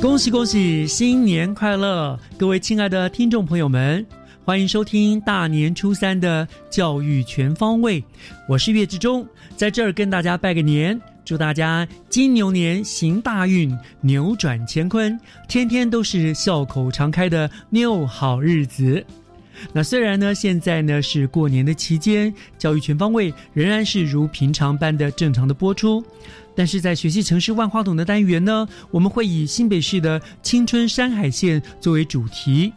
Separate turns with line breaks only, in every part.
恭喜恭喜，新年快乐！各位亲爱的听众朋友们，欢迎收听大年初三的教育全方位。我是岳志忠，在这儿跟大家拜个年，祝大家金牛年行大运，扭转乾坤，天天都是笑口常开的妞好日子。那虽然呢，现在呢是过年的期间，教育全方位仍然是如平常般的正常的播出。但是在学习城市万花筒的单元呢，我们会以新北市的青春山海线作为主题，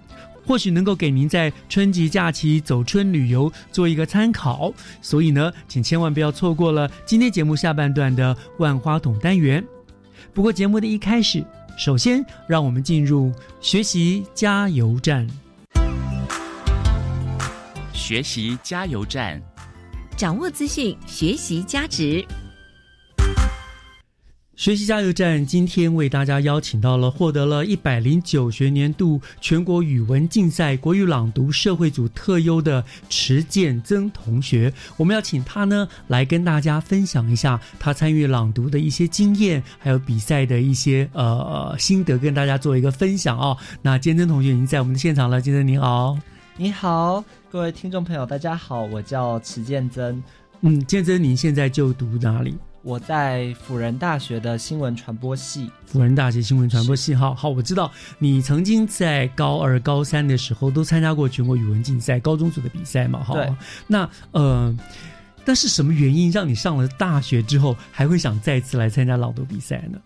或许能够给您在春节假期走春旅游做一个参考。所以呢，请千万不要错过了今天节目下半段的万花筒单元。不过节目的一开始，首先让我们进入学习加油站。
学习加油站，
掌握资讯，学习价值。
学习加油站今天为大家邀请到了获得了一百零九学年度全国语文竞赛国语朗读社会组特优的池建增同学，我们要请他呢来跟大家分享一下他参与朗读的一些经验，还有比赛的一些呃心得，跟大家做一个分享哦。那建增同学已经在我们的现场了，建增你好，
你好，各位听众朋友大家好，我叫池建增，
嗯，建增您现在就读哪里？
我在辅仁大学的新闻传播系，
辅仁大学新闻传播系，好好，我知道你曾经在高二、高三的时候都参加过全国语文竞赛高中组的比赛嘛？哈，那呃，但是什么原因让你上了大学之后还会想再次来参加朗读比赛呢？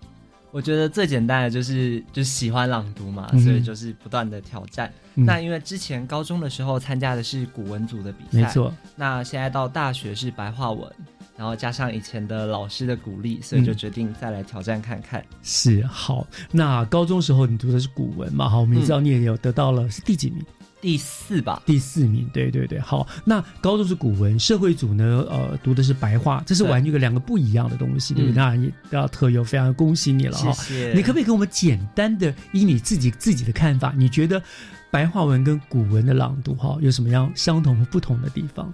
我觉得最简单的就是就喜欢朗读嘛，所以就是不断的挑战。那因为之前高中的时候参加的是古文组的比赛，
没错。
那现在到大学是白话文。然后加上以前的老师的鼓励，所以就决定再来挑战看看。
是好，那高中时候你读的是古文嘛？好，我们也知道你也有得到了是第几名？
第四吧？
第四名，对对对。好，那高中是古文，社会组呢？呃，读的是白话，这是完全两个不一样的东西，对不对？那也要特有，非常恭喜你了哈！
谢谢。
你可不可以给我们简单的以你自己自己的看法，你觉得白话文跟古文的朗读哈有什么样相同和不同的地方？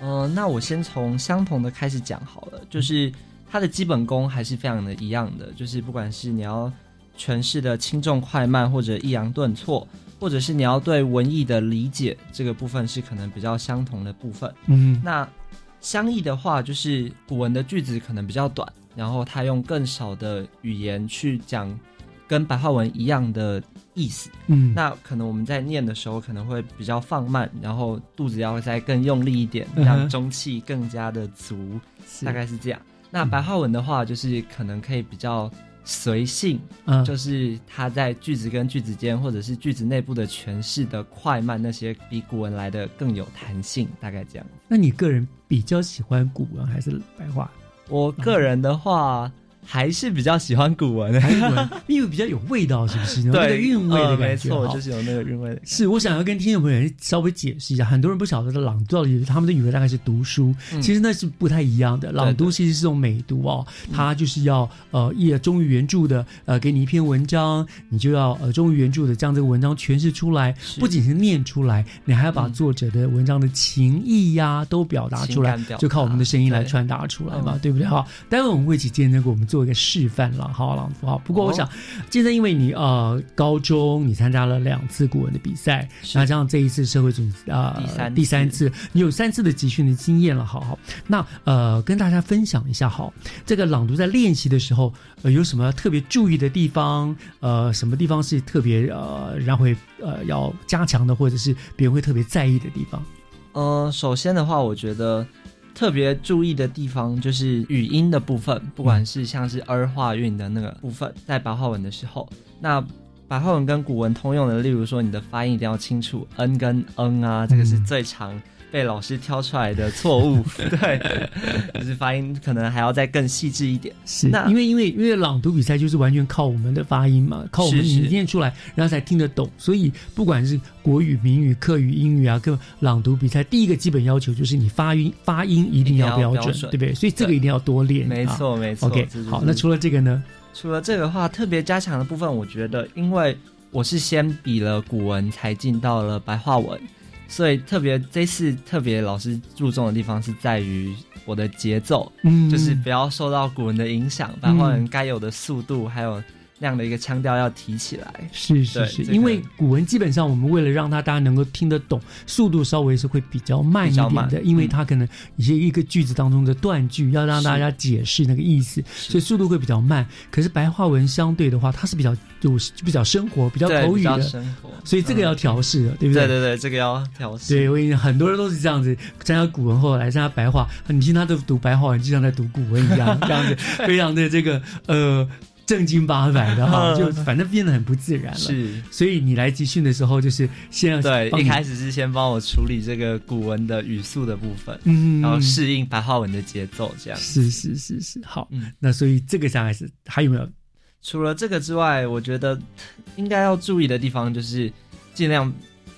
嗯，那我先从相同的开始讲好了，就是它的基本功还是非常的一样的，就是不管是你要诠释的轻重快慢，或者抑扬顿挫，或者是你要对文艺的理解，这个部分是可能比较相同的部分。
嗯，
那相异的话，就是古文的句子可能比较短，然后他用更少的语言去讲。跟白话文一样的意思，
嗯，
那可能我们在念的时候可能会比较放慢，然后肚子要再更用力一点，让中气更加的足，大概是这样。那白话文的话，就是可能可以比较随性，嗯，就是它在句子跟句子间，或者是句子内部的诠释的快慢，那些比古文来的更有弹性，大概这样。
那你个人比较喜欢古文还是白话？
我个人的话。还是比较喜欢古文的，
因为比较有味道，是不是？
对，
那个韵味的
感觉，没错，就是有那个韵味的。
是，我想要跟听众朋友稍微解释一下，很多人不晓得的朗读到底，他们的以为大概是读书，其实那是不太一样的。朗读其实是种美读哦，它就是要呃，也忠于原著的，呃，给你一篇文章，你就要呃忠于原著的将这个文章诠释出来，不仅是念出来，你还要把作者的文章的情意呀都表达出来，就靠我们的声音来传达出来嘛，对不对？哈，待会我们会一起见证过我们做。做一个示范了，好朗读好。不过我想，现在因为你呃高中你参加了两次古文的比赛，那加上这一次社会主啊
第三
第三次，你有三次的集训的经验了，好好。那呃跟大家分享一下，好，这个朗读在练习的时候，呃有什么特别注意的地方？呃，什么地方是特别呃然后会呃要加强的，或者是别人会特别在意的地方？
呃，首先的话，我觉得特别注意的地方就是语音的部分，不管是像是儿化韵的那个部分，在白话文的时候，那白话文跟古文通用的，例如说你的发音一定要清楚，n 跟 n 啊，这个是最常被老师挑出来的错误，对，就是发音可能还要再更细致一点。
是，
那
因为因为因为朗读比赛就是完全靠我们的发音嘛，靠我们念出来，然后才听得懂。所以不管是国语、闽语、客语、英语啊，跟朗读比赛，第一个基本要求就是你发音发音一定要标准，对不对？所以这个一定要多练。
没
啊
错，没错。
OK，好，那除了这个呢？
除了这个话，特别加强的部分，我觉得，因为我是先比了古文，才进到了白话文，所以特别这次特别老师注重的地方是在于我的节奏，
嗯，
就是不要受到古文的影响，白话文该有的速度还有那样的一个腔调要提起来。
是是是，因为古文基本上我们为了让它大家能够听得懂，速度稍微是会比较慢一点的，因为
嗯
它可能一些一个句子当中的断句要让大家解释那个意思，所以速度会比较慢。可是白话文相对的话，它是比较有比较生活、比较口语的，
生活，
所以这个要
嗯
调试的，对不对？
对对对，这个要调试。
对，我跟你讲，很多人都是这样子，参加古文后来参加白话，你听他的读白话文，就像在读古文一样，这样子，非常的这个呃正经八百的哈，就反正变得很不自然了。
是，
所以你来集训的时候，就是先要
对，一开始是先帮我处理这个古文的语速的部分，
嗯，
然后适应白话文的节奏，这样。
是是是是好，
嗯
那所以这个上还是还有没有？
除了这个之外，我觉得应该要注意的地方就是尽量，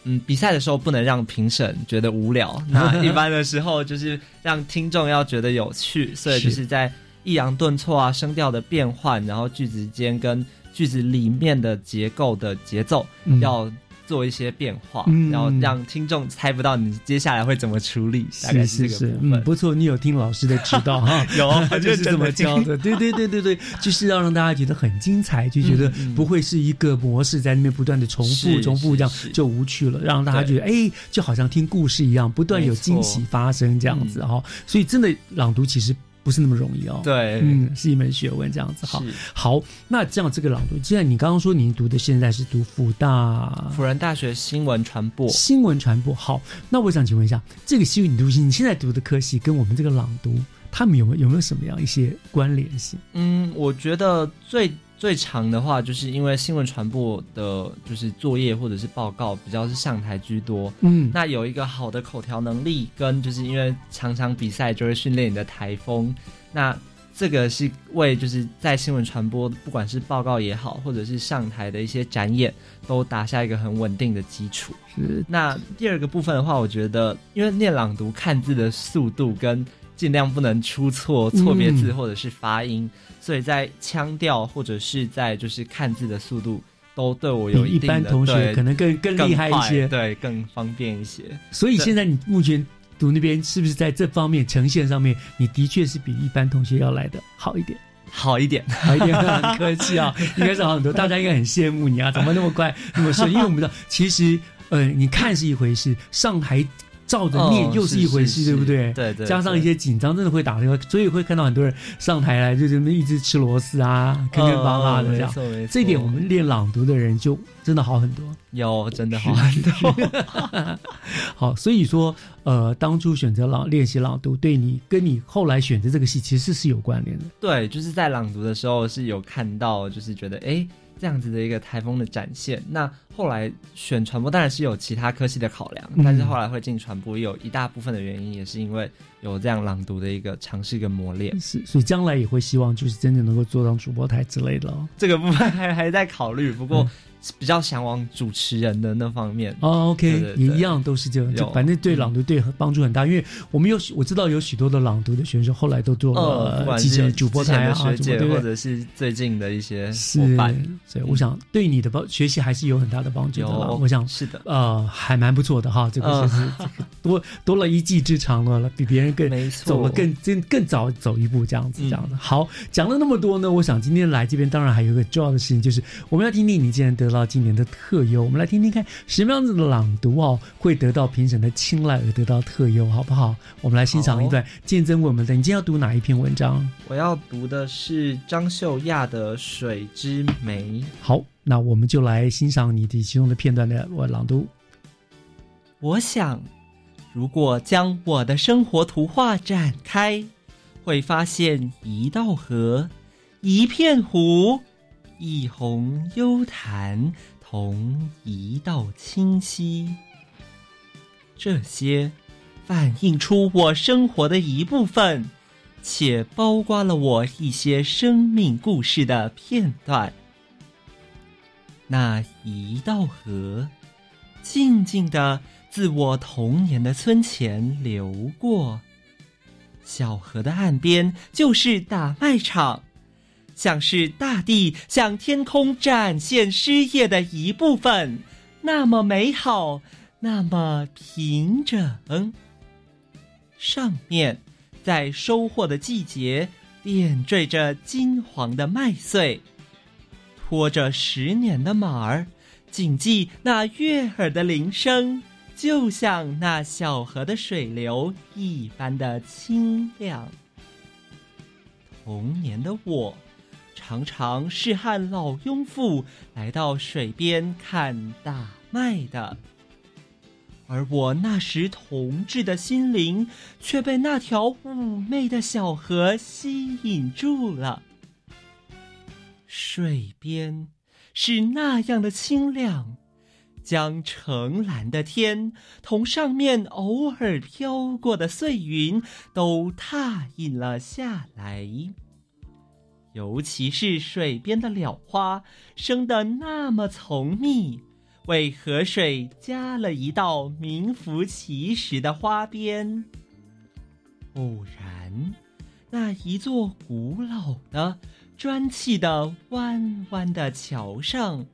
嗯，比赛的时候不能让评审觉得无聊。那一般的时候就是让听众要觉得有趣，所以 就是在抑扬顿挫啊、声调的变换，然后句子间跟句子里面的结构的节奏、
嗯。
要做一些变化，
嗯。
然后让听众猜不到你接下来会怎么处理。大概这个
是是是，嗯，不错，你有听老师的指导哈，
有
就是这么教的，对对对对对，就是要让大家觉得很精彩，就觉得不会是一个模式在那边不断的重复重复，这样就无趣了，让大家觉得哎，就好像听故事一样，不断有惊喜发生这样子哈。所以真的朗读其实不是那么容易哦，
对，
嗯，是一门学问这样子
好。
好，那这样这个朗读，既然你刚刚说你读的现在是读复大
辅仁大学新闻传播。
新闻传播，好，那我想请问一下，这个新闻读系你现在读的科系跟我们这个朗读，他们有没有有没有什么样一些关联性？
嗯，我觉得最最长的话，就是因为新闻传播的，就是作业或者是报告比较是上台居多。
嗯，
那有一个好的口条能力，跟就是因为常常比赛就会训练你的台风，那这个是为就是在新闻传播，不管是报告也好，或者是上台的一些展演，都打下一个很稳定的基础。
是
那第二个部分的话，我觉得因为念朗读看字的速度跟尽量不能出错错别字
嗯
或者是发音，所以在腔调或者是在就是看字的速度都对我有
比一
一定的
般同学可能更更
更
厉害一些。
对，更方便一些。
所以现在你目前读那边是不是在这方面呈现上面，你的确是比一般同学要来的好一点？
好一点，
好一点，很客气啊，应该是好很多，大家应该很羡慕你啊，怎么那么快那么顺？因为我们知道，其实呃，你看是一回事，上台照着念
哦
又是一回事，
是
对不对？
对对，
加上一些紧张，真的会打电话，所以会看到很多人上台来就这么一直吃螺丝啊，坑坑巴巴的这样。这一点我们练朗读的人就真的好很多。
有真的好很多。
好，所以说，呃，当初选择朗练习朗读，对你跟你后来选择这个戏其实是有关联的。
对，就是在朗读的时候是有看到，就是觉得哎。诶这样子的一个台风的展现，那后来选传播当然是有其他科系的考量，
嗯
但是后来会进传播，有一大部分的原因也是因为有这样朗读的一个尝试跟磨练。
是，所以将来也会希望就是真的能够做上主播台之类的哦。
这个部分还 还在考虑，不过
嗯
比较向往主持人的那方面。
哦，OK，也一样都是这样，就反正对朗读对帮助很大。因为我们有我知道有许多的朗读的选手后来都做了记者、主播台啊，
学姐或者是最近的一些
伙伴，所以我想对你的帮学习还是有很大的帮助的。我想
是的，
呃，还蛮不错的哈，这个是多多了一技之长了，比别人更走了更更更早走一步这样子，这样子。好，讲了那么多呢，我想今天来这边当然还有一个重要的事情，就是我们要听听你既然得到今年的特优，我们来听听看什么样子的朗读哦会得到评审的青睐而得到特优，好不好？我们来欣赏一段见证我们的。你今天要读哪一篇文章？
我要读的是张秀亚的《水之梅》。
好，那我们就来欣赏你的其中的片段的我朗读。
我想，如果将我的生活图画展开，会发现一道河，一片湖，一泓幽潭，同一道清溪。这些反映出我生活的一部分，且包括了我一些生命故事的片段。那一道河，静静的。自我童年的村前流过，小河的岸边就是打麦场，像是大地向天空展现诗业的一部分，那么美好，那么平整。上面在收获的季节点缀着金黄的麦穗，拖着十年的马儿，谨记那悦耳的铃声。就像那小河的水流一般的清亮。童年的我，常常是和老庸妇来到水边看大麦的，而我那时童稚的心灵，却被那条妩媚的小河吸引住了。水边是那样的清亮。将澄蓝的天同上面偶尔飘过的碎云都踏印了下来，尤其是水边的蓼花生得那么丛密，为河水加了一道名副其实的花边。偶然，那一座古老的砖砌的弯弯的桥上。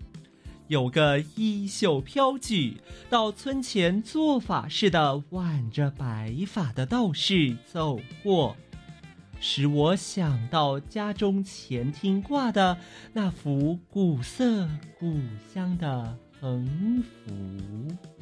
有个衣袖飘举到村前做法事的挽着白发的道士走过，使我想到家中前厅挂的那幅古色古香的横幅。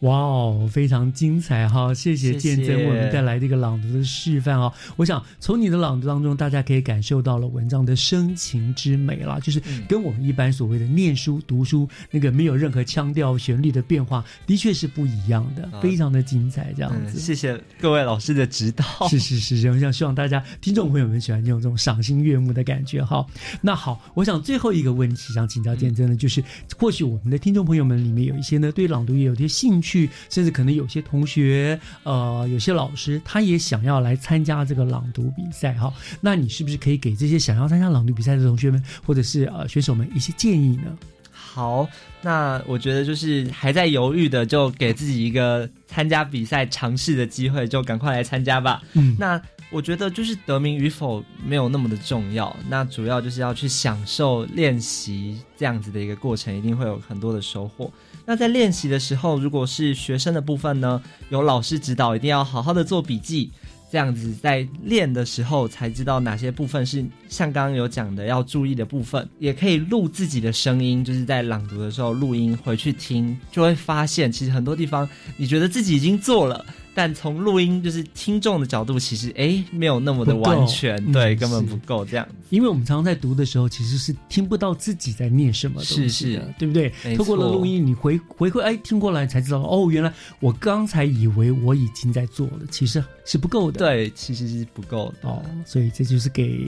哇哦，非常精彩哈！谢谢见证我们带来这个朗读的示范哦。我想从你的朗读当中，大家可以感受到了文章的深情之美啦，就是跟我们一般所谓的念书读书那个没有任何腔调旋律的变化，的确是不一样的，非常的精彩这样子。
谢谢各位老师的指导。
是是是，我想希望大家听众朋友们喜欢这种这种赏心悦目的感觉哈。那好，我想最后一个问题想请教见证的，就是或许我们的听众朋友们里面有一些呢对朗读也有些兴趣。去，甚至可能有些同学，呃，有些老师，他也想要来参加这个朗读比赛哈。那你是不是可以给这些想要参加朗读比赛的同学们，或者是呃选手们一些建议呢？
好，那我觉得就是还在犹豫的，就给自己一个参加比赛尝试的机会，就赶快来参加吧。嗯，那我觉得就是得名与否没有那么的重要，那主要就是要去享受练习这样子的一个过程，一定会有很多的收获。那在练习的时候，如果是学生的部分呢，有老师指导，一定要好好的做笔记，这样子在练的时候才知道哪些部分是像刚刚有讲的要注意的部分，也可以录自己的声音，就是在朗读的时候录音回去听，就会发现其实很多地方你觉得自己已经做了。但从录音就是听众的角度，其实哎没有那么的完全，对，根本不够这样。
因为我们常常在读的时候，其实是听不到自己在念什么东西的，对不对？透过了录音，你回回馈，哎，听过来才知道，哦，原来我刚才以为我已经在做了，其实是不够的。
对，其实是不够的哦。
所以这就是给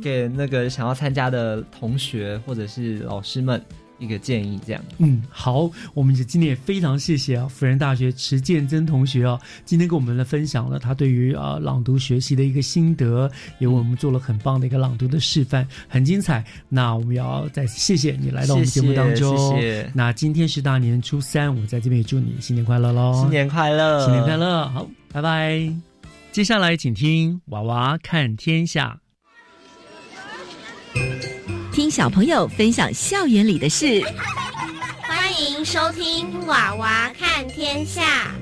给那个想要参加的同学或者是老师们。一个建议，这样。
嗯，好，我们今天也非常谢谢啊，辅仁大学池建真同学啊，今天跟我们来分享了他对于啊朗读学习的一个心得，也为我们做了很棒的一个朗读的示范，很精彩。那我们要再次谢谢你来到我们节目当中。
谢谢。
那今天是大年初三，我在这边也祝你新年快乐喽！
新年快乐，
新年快乐！好，拜拜。接下来请听娃娃看天下。
听小朋友分享校园里的事，
欢迎收听《娃娃看天下》。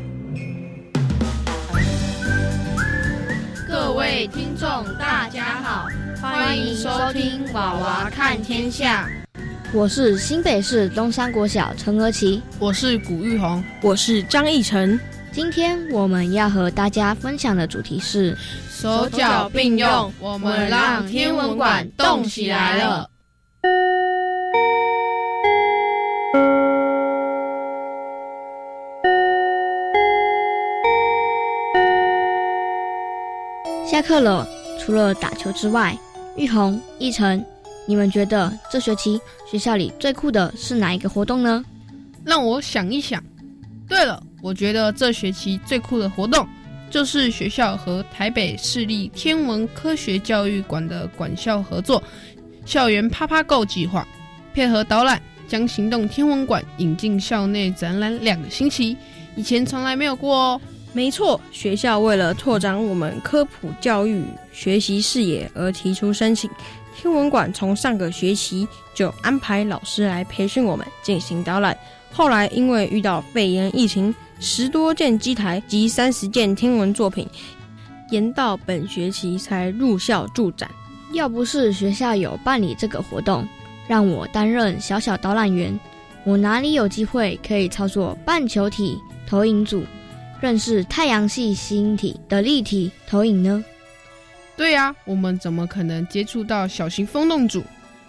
各位听众，大家好，欢迎收听《娃娃看天下》。
我是新北市东山国小陈和琪，
我是古玉红，
我是张义成。
今天我们要和大家分享的主题是
手脚并用，我们让天文馆动起来了。
下课了，除了打球之外，玉红、一晨，你们觉得这学期学校里最酷的是哪一个活动呢？
让我想一想。对了，我觉得这学期最酷的活动就是学校和台北市立天文科学教育馆的管校合作，校园啪啪购计划。配合导览，将行动天文馆引进校内展览两个星期，以前从来没有过哦。
没错，学校为了拓展我们科普教育学习视野而提出申请。天文馆从上个学期就安排老师来培训我们进行导览，后来因为遇到肺炎疫情，十多件机台及三十件天文作品，延到本学期才入校助展。
要不是学校有办理这个活动。让我担任小小导览员，我哪里有机会可以操作半球体投影组，认识太阳系星体的立体投影呢？
对呀，我们怎么可能接触到小型风洞组，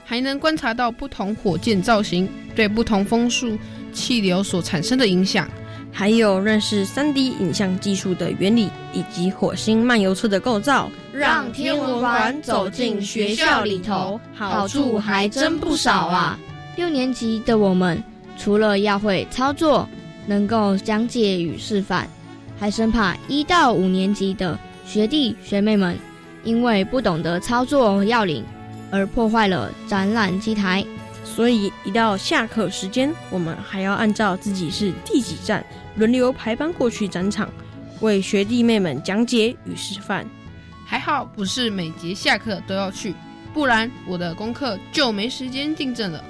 还能观察到不同火箭造型对不同风速气流所产生的影响？
还有认识 3D 影像技术的原理，以及火星漫游车的构造，
让天文馆走进学校里头，好处还真不少啊！
六年级的我们，除了要会操作，能够讲解与示范，还生怕一到五年级的学弟学妹们，因为不懂得操作要领，而破坏了展览机台。
所以一到下课时间，我们还要按照自己是第几站。轮流排班过去展场，为学弟妹们讲解与示范。
还好不是每节下课都要去，不然我的功课就没时间订正了。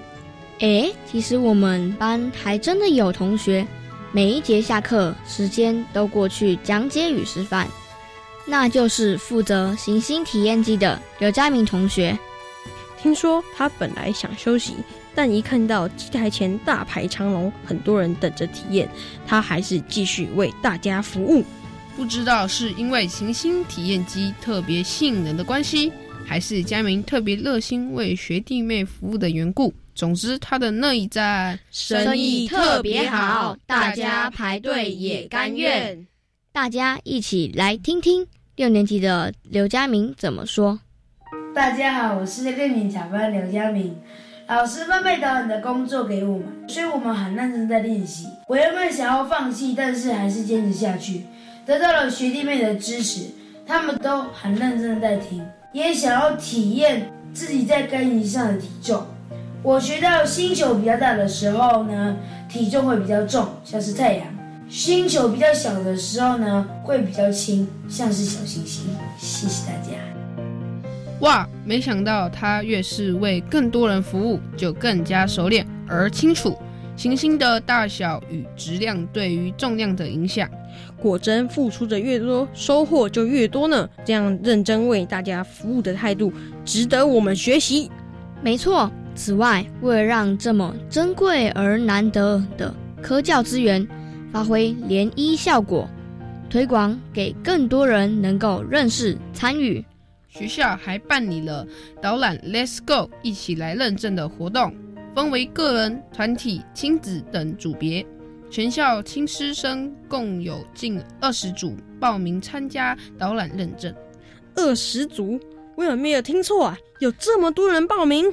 哎，其实我们班还真的有同学，每一节下课时间都过去讲解与示范，那就是负责行星体验机的刘佳明同学。
听说他本来想休息。但一看到机台前大排长龙，很多人等着体验，他还是继续为大家服务。
不知道是因为行星体验机特别吸引人的关系，还是佳明特别热心为学弟妹服务的缘故。总之，他的那一站
生意特别好，大家排队也甘愿。
大家一起来听听六年级的刘佳明怎么说。
大家好，我是六年小班刘佳明。老师分配导演的工作给我们，所以我们很认真在练习。我原本想要放弃，但是还是坚持下去，得到了学弟妹的支持，他们都很认真在听，也想要体验自己在更衣上的体重。我学到星球比较大的时候呢，体重会比较重，像是太阳；星球比较小的时候呢，会比较轻，像是小行星。谢谢大家。
哇，没想到他越是为更多人服务，就更加熟练而清楚行星的大小与质量对于重量的影响。
果真，付出的越多，收获就越多呢。这样认真为大家服务的态度，值得我们学习。
没错。此外，为了让这么珍贵而难得的科教资源发挥涟漪效果，推广给更多人能够认识参与。
学校还办理了导览 “Let's Go” 一起来认证的活动，分为个人、团体、亲子等组别。全校亲师生共有近二十组报名参加导览认证。
二十组？我有没有听错啊？有这么多人报名？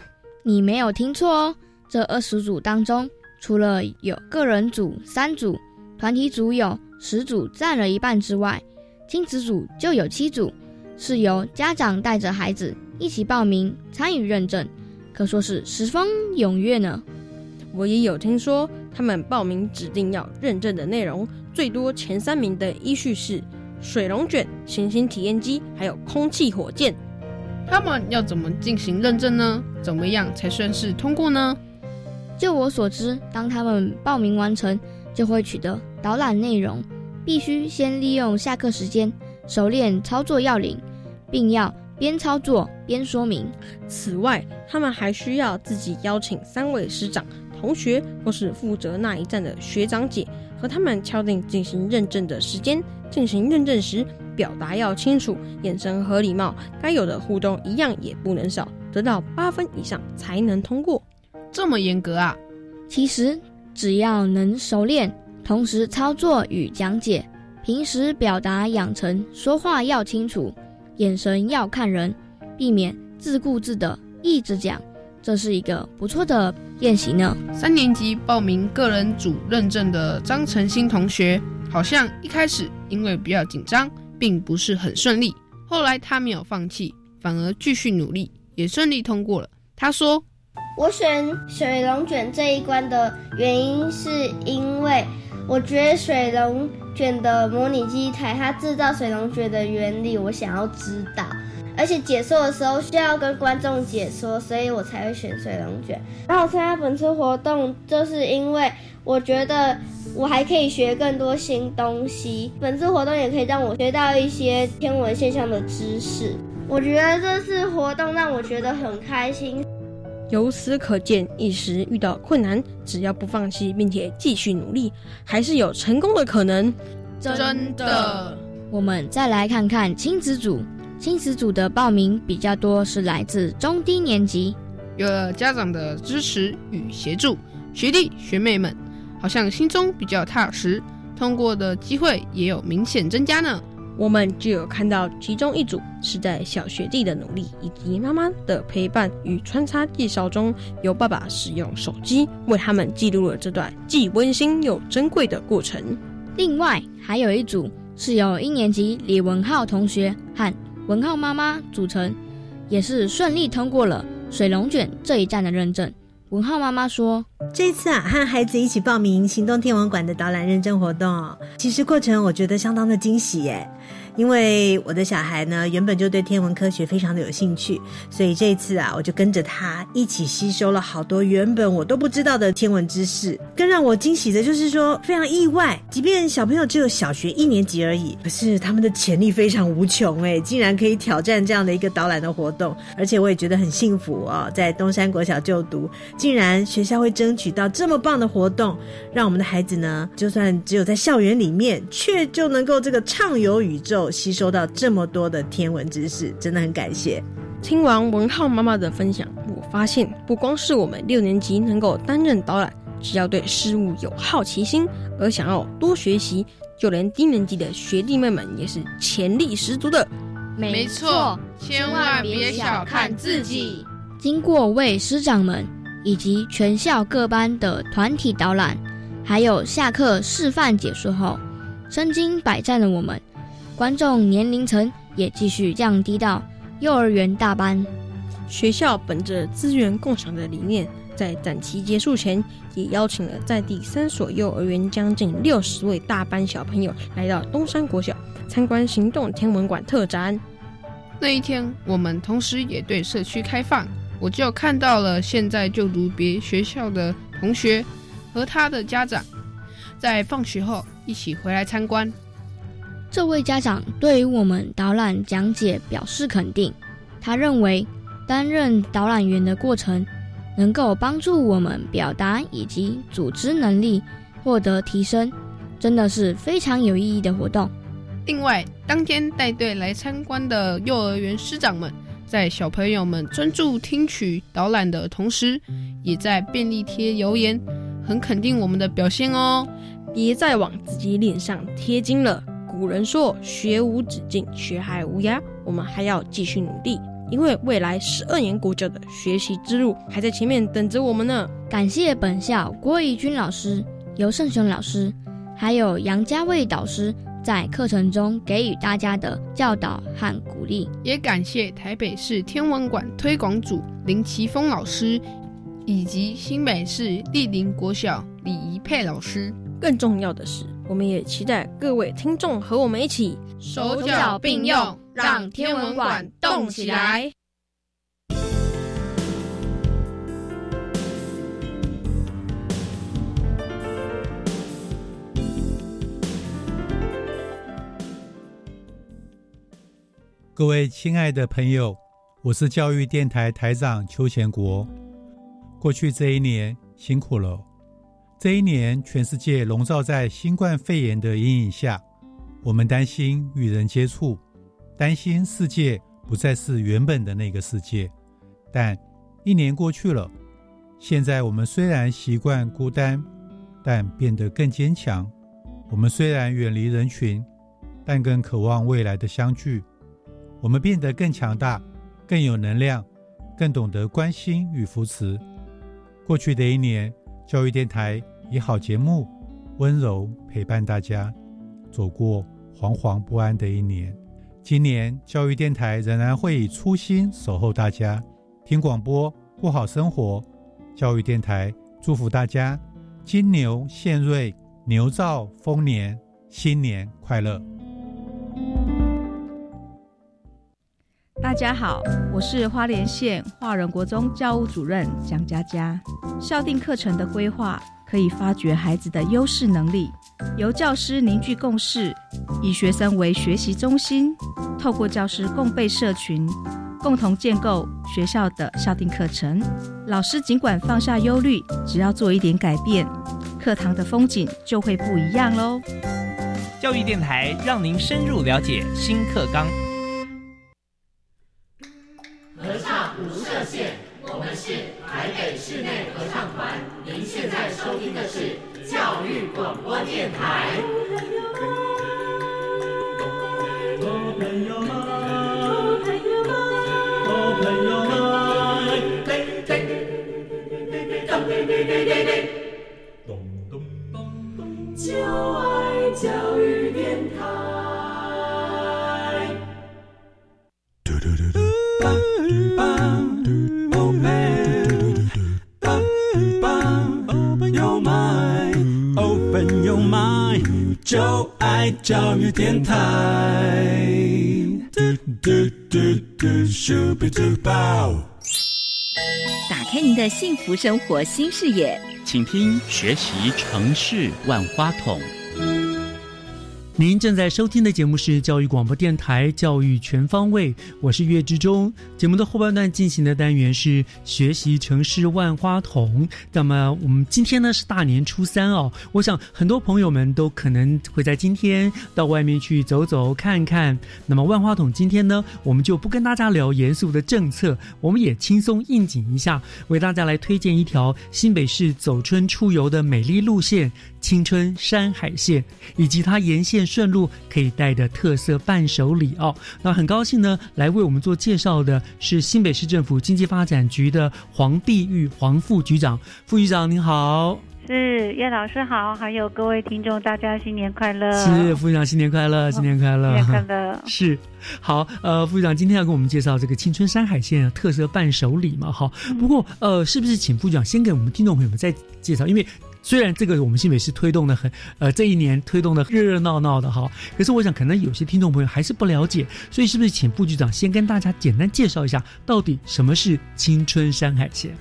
你没有听错哦，这二十组当中，除了有个人组三组，团体组有十组，占了一半之外，亲子组就有七组，是由家长带着孩子一起报名参与认证，可说是十分踊跃呢。
我也有听说，他们报名指定要认证的内容，最多前三名的依序是水龙卷、行星体验机，还有空气火箭。
他们要怎么进行认证呢？怎么样才算是通过呢？
就我所知，当他们报名完成，就会取得导览内容，必须先利用下课时间熟练操作要领，并要边操作边说明。
此外，他们还需要自己邀请三位师长。同学或是负责那一站的学长姐，和他们敲定进行认证的时间。进行认证时，表达要清楚，眼神和礼貌，该有的互动一样也不能少，得到八分以上才能通过。
这么严格啊？
其实只要能熟练，同时操作与讲解，平时表达养成，说话要清楚，眼神要看人，避免自顾自的一直讲。这是一个不错的练习呢。
三年级报名个人组认证的张晨星同学，好像一开始因为比较紧张，并不是很顺利。后来他没有放弃，反而继续努力，也顺利通过了。他说：“
我选水龙卷这一关的原因，是因为我觉得水龙卷的模拟机台，它制造水龙卷的原理，我想要知道。”而且解说的时候需要跟观众解说，所以我才会选水龙卷。然后参加本次活动，就是因为我觉得我还可以学更多新东西。本次活动也可以让我学到一些天文现象的知识。我觉得这次活动让我觉得很开心。
由此可见，一时遇到困难，只要不放弃，并且继续努力，还是有成功的可能。
真的。
我们再来看看亲子组。亲子组的报名比较多，是来自中低年级。
有了家长的支持与协助，学弟学妹们好像心中比较踏实，通过的机会也有明显增加呢。
我们就有看到其中一组是在小学弟的努力以及妈妈的陪伴与穿插介绍中，由爸爸使用手机为他们记录了这段既温馨又珍贵的过程。
另外还有一组是由一年级李文浩同学和。文浩妈妈组成，也是顺利通过了水龙卷这一站的认证。文浩妈妈说：“
这次啊，和孩子一起报名行动天文馆的导览认证活动，其实过程我觉得相当的惊喜耶。”因为我的小孩呢，原本就对天文科学非常的有兴趣，所以这一次啊，我就跟着他一起吸收了好多原本我都不知道的天文知识。更让我惊喜的就是说，非常意外，即便小朋友只有小学一年级而已，可是他们的潜力非常无穷哎，竟然可以挑战这样的一个导览的活动。而且我也觉得很幸福哦，在东山国小就读，竟然学校会争取到这么棒的活动，让我们的孩子呢，就算只有在校园里面，却就能够这个畅游宇宙。吸收到这么多的天文知识，真的很感谢。
听完文浩妈妈的分享，我发现不光是我们六年级能够担任导览，只要对事物有好奇心而想要多学习，就连低年级的学弟妹们也是潜力十足的。
没错，千万别小看自己。
经过为师长们以及全校各班的团体导览，还有下课示范解说后。身经百战的我们，观众年龄层也继续降低到幼儿园大班。
学校本着资源共享的理念，在展期结束前，也邀请了在第三所幼儿园将近六十位大班小朋友来到东山国小参观行动天文馆特展。
那一天，我们同时也对社区开放，我就看到了现在就读别学校的同学和他的家长。在放学后一起回来参观。
这位家长对于我们导览讲解表示肯定。他认为担任导览员的过程能够帮助我们表达以及组织能力获得提升，真的是非常有意义的活动。
另外，当天带队来参观的幼儿园师长们，在小朋友们专注听取导览的同时，也在便利贴留言，很肯定我们的表现哦。
别再往自己脸上贴金了。古人说：“学无止境，学海无涯。”我们还要继续努力，因为未来十二年国教的学习之路还在前面等着我们呢。
感谢本校郭怡君老师、尤胜雄老师，还有杨家卫导师在课程中给予大家的教导和鼓励，
也感谢台北市天文馆推广组林奇峰老师，以及新北市立林国小李怡佩老师。
更重要的是，我们也期待各位听众和我们一起
手脚并用，让天文馆动起来。
各位亲爱的朋友，我是教育电台台长邱贤国。过去这一年辛苦了。这一年，全世界笼罩在新冠肺炎的阴影下，我们担心与人接触，担心世界不再是原本的那个世界。但一年过去了，现在我们虽然习惯孤单，但变得更坚强。我们虽然远离人群，但更渴望未来的相聚。我们变得更强大，更有能量，更懂得关心与扶持。过去的一年。教育电台以好节目温柔陪伴大家走过惶惶不安的一年。今年教育电台仍然会以初心守候大家，听广播过好生活。教育电台祝福大家金牛献瑞，牛兆丰年，新年快乐！
大家好，我是花莲县华人国中教务主任蒋佳佳。校定课程的规划可以发掘孩子的优势能力，由教师凝聚共识，以学生为学习中心，透过教师共备社群，共同建构学校的校定课程。老师尽管放下忧虑，只要做一点改变，课堂的风景就会不一样喽。
教育电台让您深入了解新课纲。
合唱团，您现在收听的是教育广播电台。就爱教育电台。就爱教育电台。
嘟嘟嘟嘟咻比嘟爆打开您的幸福生活新视野，
请听《学习城市万花筒》。
您正在收听的节目是教育广播电台《教育全方位》，我是岳志忠。节目的后半段进行的单元是学习城市万花筒。那么我们今天呢是大年初三哦，我想很多朋友们都可能会在今天到外面去走走看看。那么万花筒今天呢，我们就不跟大家聊严肃的政策，我们也轻松应景一下，为大家来推荐一条新北市走春出游的美丽路线——青春山海线，以及它沿线。顺路可以带的特色伴手礼哦。那很高兴呢，来为我们做介绍的是新北市政府经济发展局的黄碧玉黄副局长。副局长您好，
是叶老师好，还有各位听众，大家新年快乐。
是副局长新年快乐，新年快乐，
新年快乐。
是好，呃，副局长今天要跟我们介绍这个青春山海线的特色伴手礼嘛？哈，不过呃，是不是请副局长先给我们听众朋友们再介绍？因为虽然这个我们新北市推动的很，呃，这一年推动的热热闹闹的哈，可是我想可能有些听众朋友还是不了解，所以是不是请副局长先跟大家简单介绍一下，到底什么是青春山海线？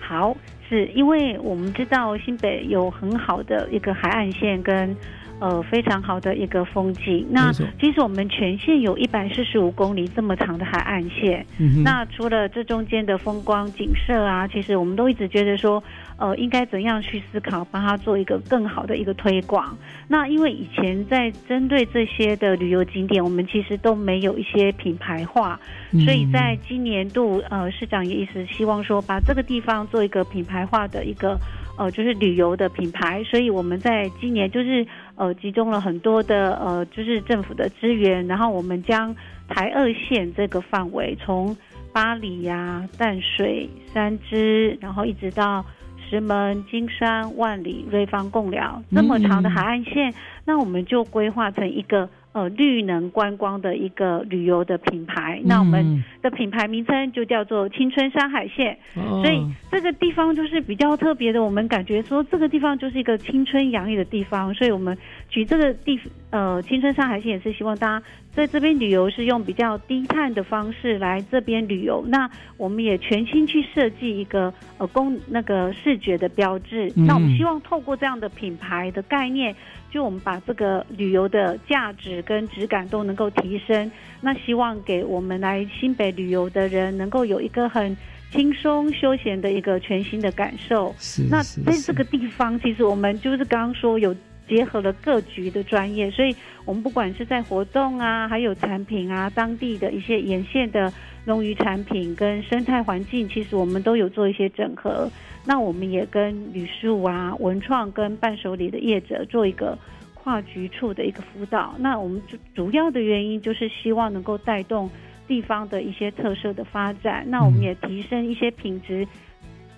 好，是因为我们知道新北有很好的一个海岸线跟。呃，非常好的一个风景。那其实我们全线有一百四十五公里这么长的海岸线。嗯那除了这中间的风光景色啊，其实我们都一直觉得说，呃，应该怎样去思考，帮他做一个更好的一个推广。那因为以前在针对这些的旅游景点，我们其实都没有一些品牌化，所以在今年度，呃，市长也一直希望说，把这个地方做一个品牌化的一个。呃，就是旅游的品牌，所以我们在今年就是呃集中了很多的呃就是政府的资源，然后我们将台二线这个范围从巴黎呀、淡水、三芝，然后一直到石门、金山、万里、瑞芳、贡寮这么长的海岸线，那我们就规划成一个。呃，绿能观光的一个旅游的品牌，那我们的品牌名称就叫做青春山海线。所以这个地方就是比较特别的，我们感觉说这个地方就是一个青春洋溢的地方，所以我们举这个地呃青春山海线也是希望大家在这边旅游是用比较低碳的方式来这边旅游。那我们也全新去设计一个呃公那个视觉的标志。那我们希望透过这样的品牌的概念。就我们把这个旅游的价值跟质感都能够提升，那希望给我们来新北旅游的人能够有一个很轻松休闲的一个全新的感受。
是，
那在这个地方，其实我们就是刚刚说有结合了各局的专业，所以我们不管是在活动啊，还有产品啊，当地的一些沿线的农渔产品跟生态环境，其实我们都有做一些整合。那我们也跟旅宿啊、文创跟伴手礼的业者做一个跨局处的一个辅导。那我们主主要的原因就是希望能够带动地方的一些特色的发展。那我们也提升一些品质。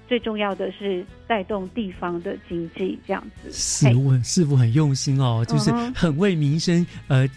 最重要的是带动地方的经济，这样子。
师傅师傅很用心哦，就是很为民生呃，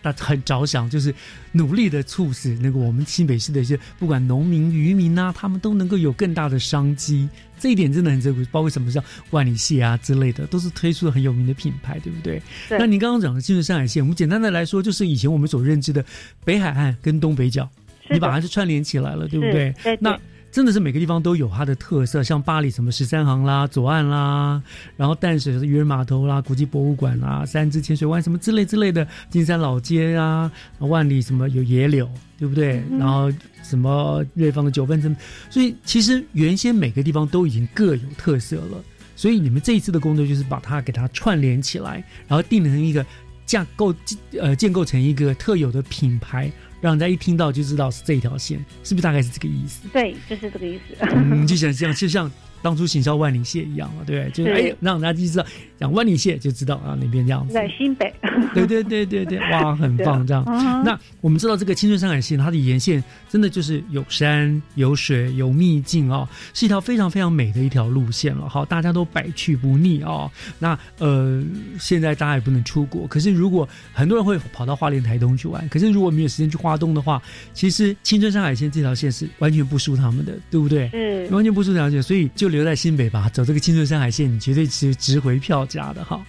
他很着想，就是努力的促使那个我们新北市的一些不管农民渔民啊，他们都能够有更大的商机。这一点真的很珍贵。包括什么像万里蟹啊之类的，都是推出了很有名的品牌，对不对？那您刚刚讲的就是上海线，我们简单的来说，就是以前我们所认知的北海岸跟东北角，你把它是串联起来了，对不对？那。真的是每个地方都有它的特色，像巴黎什么十三行啦、左岸啦，然后淡水渔人码头啦、国际博物馆啦、三只潜水湾什么之类之类的，金山老街啊、万里什么有野柳，对不对？然后什么瑞芳的九份镇，所以其实原先每个地方都已经各有特色了。所以你们这一次的工作就是把它给它串联起来，然后定成一个架构，呃，建构成一个特有的品牌。让人家一听到就知道是这一条线，是不是大概是这个意思？
对，就是这个意思。
嗯，就像这样，就像。当初行销万里蟹一样嘛，对不对？就是哎，让大家就知道讲万里蟹就知道啊，那边这样子。
在新北。
对对对对对，哇，很棒这样。那我们知道这个青春山海线，它的沿线真的就是有山有水有秘境哦，是一条非常非常美的一条路线了。好，大家都百去不腻哦。那呃，现在大家也不能出国，可是如果很多人会跑到花莲台东去玩，可是如果没有时间去花东的话，其实青春山海线这条线是完全不输他们的，对不对？
嗯，
完全不输这条线，所以就。留在新北吧，走这个青春山海线，你绝对是值回票价的哈。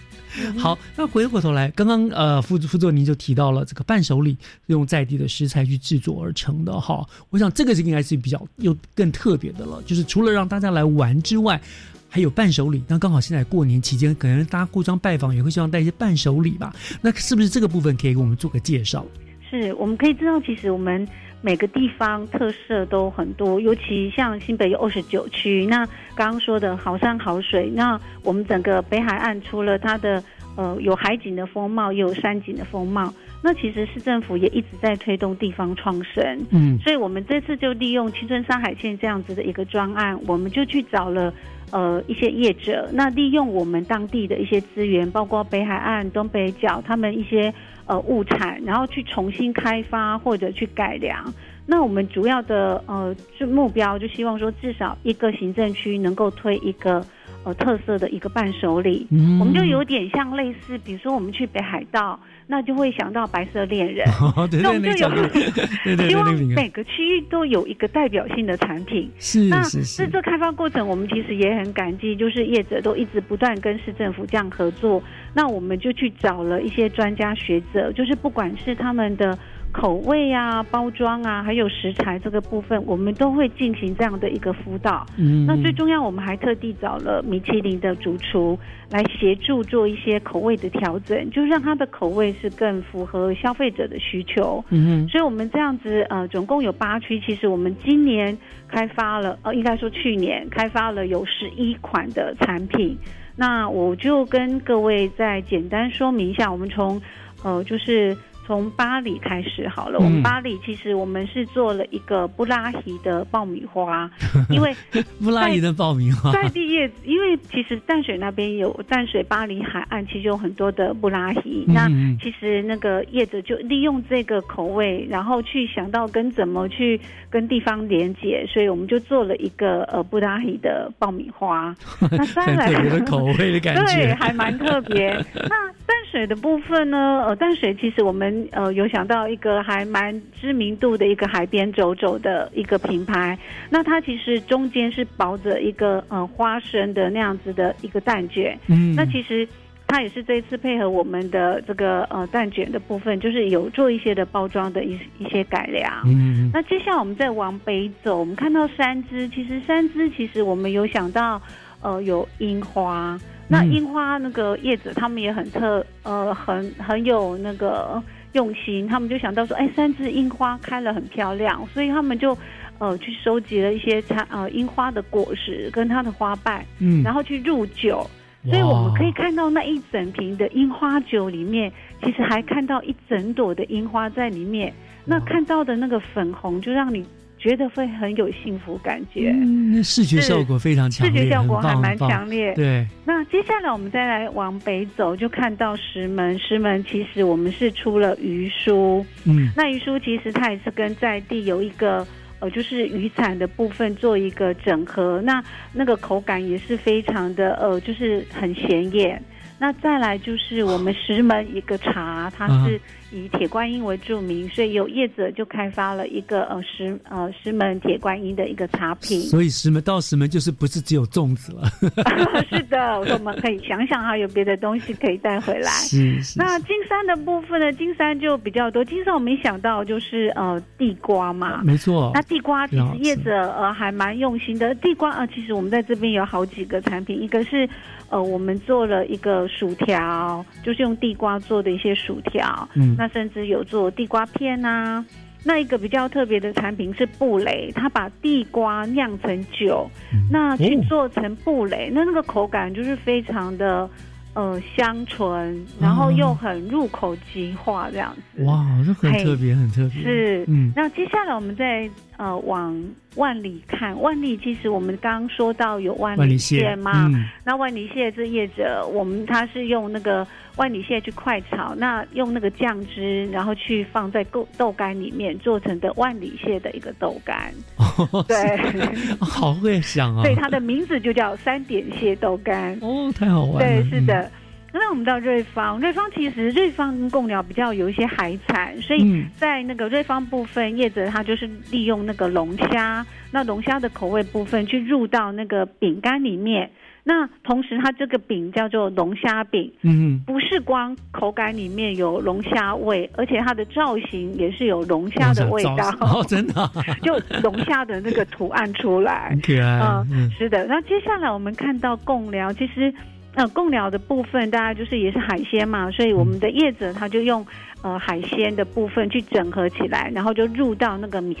好，那回过头来，刚刚呃副副座您就提到了这个伴手礼用在地的食材去制作而成的哈。我想这个是应该是比较又更特别的了，就是除了让大家来玩之外，还有伴手礼。那刚好现在过年期间，可能大家互相拜访也会希望带一些伴手礼吧。那是不是这个部分可以给我们做个介绍？
是我们可以知道，其实我们。每个地方特色都很多，尤其像新北有二十九区。那刚刚说的好山好水，那我们整个北海岸除了它的呃有海景的风貌，也有山景的风貌。那其实市政府也一直在推动地方创生，嗯，所以我们这次就利用青春山海线这样子的一个专案，我们就去找了呃一些业者，那利用我们当地的一些资源，包括北海岸、东北角他们一些。呃，物产，然后去重新开发或者去改良。那我们主要的呃，就目标就希望说，至少一个行政区能够推一个呃特色的一个伴手礼。嗯，我们就有点像类似，比如说我们去北海道，那就会想到白色恋人。
那
我们就有 希望每个区域都有一个代表性的产品。
是
是是。在这开发过程，我们其实也很感激，就是业者都一直不断跟市政府这样合作。那我们就去找了一些专家学者，就是不管是他们的口味啊、包装啊，还有食材这个部分，我们都会进行这样的一个辅导。嗯，那最重要，我们还特地找了米其林的主厨来协助做一些口味的调整，就让它的口味是更符合消费者的需求。嗯，所以我们这样子呃，总共有八区，其实我们今年开发了，呃，应该说去年开发了有十一款的产品。那我就跟各位再简单说明一下，我们从，呃，就是。从巴黎开始好了。我们巴黎其实我们是做了一个布拉提的爆米花，因为
布拉提的爆米花
在地叶子，因为其实淡水那边有淡水巴黎海岸，其实有很多的布拉提。那其实那个叶子就利用这个口味，然后去想到跟怎么去跟地方连接，所以我们就做了一个呃布拉提的爆米花。那当然
特别的口味的感觉，
对，还蛮特别。那淡水的部分呢？呃，淡水其实我们呃有想到一个还蛮知名度的一个海边走走的一个品牌。那它其实中间是包着一个呃花生的那样子的一个蛋卷。嗯，那其实它也是这一次配合我们的这个呃蛋卷的部分，就是有做一些的包装的一一些改良。嗯，那接下来我们再往北走，我们看到三只，其实三只其实我们有想到呃有樱花。那樱花那个叶子，他们也很特，呃，很很有那个用心。他们就想到说，哎，三只樱花开了很漂亮，所以他们就呃去收集了一些它呃樱花的果实跟它的花瓣，嗯，然后去入酒。所以我们可以看到那一整瓶的樱花酒里面，其实还看到一整朵的樱花在里面。那看到的那个粉红，就让你。觉得会很有幸福感觉，
嗯，视觉效果非常强
烈，视觉效果还蛮强烈。
对，
那接下来我们再来往北走，就看到石门。石门其实我们是出了鱼酥，嗯，那鱼酥其实它也是跟在地有一个呃，就是渔产的部分做一个整合，那那个口感也是非常的呃，就是很显眼。那再来就是我们石门一个茶，它是以铁观音为著名，所以有业者就开发了一个呃石呃石门铁观音的一个茶品。
所以石门到石门就是不是只有粽子了？
是的，我们可以想想哈，有别的东西可以带回来。
是是。
那金山的部分呢？金山就比较多。金山我没想到就是呃地瓜嘛，
没错。
那地瓜其实业者呃还蛮用心的。地瓜呃，其实我们在这边有好几个产品，一个是。呃，我们做了一个薯条，就是用地瓜做的一些薯条。嗯，那甚至有做地瓜片啊。那一个比较特别的产品是布雷，他把地瓜酿成酒，那去做成布雷，那那个口感就是非常的。呃，香醇，然后又很入口即化这样子。
哇，这很特别，很特别。
是，嗯。那接下来我们再呃往万里看，万里其实我们刚刚说到有万里蟹嘛，那万里蟹这业者，我们他是用那个万里蟹去快炒，那用那个酱汁，然后去放在豆豆干里面做成的万里蟹的一个豆干。对，
好会想啊！
对，它的名字就叫三点蟹豆干。
哦，太好玩了。
对，是的。那我们到瑞芳，瑞芳其实瑞芳跟贡寮比较有一些海产，所以在那个瑞芳部分，叶子它就是利用那个龙虾，那龙虾的口味部分去入到那个饼干里面。那同时，它这个饼叫做龙虾饼，嗯，不是光口感里面有龙虾味，而且它的造型也是有龙虾的味道。
哦，真的，
就龙虾的那个图案出来，
可爱。
嗯，是的。那接下来我们看到贡寮，其实。那贡寮的部分，大家就是也是海鲜嘛，所以我们的叶子他就用呃海鲜的部分去整合起来，然后就入到那个米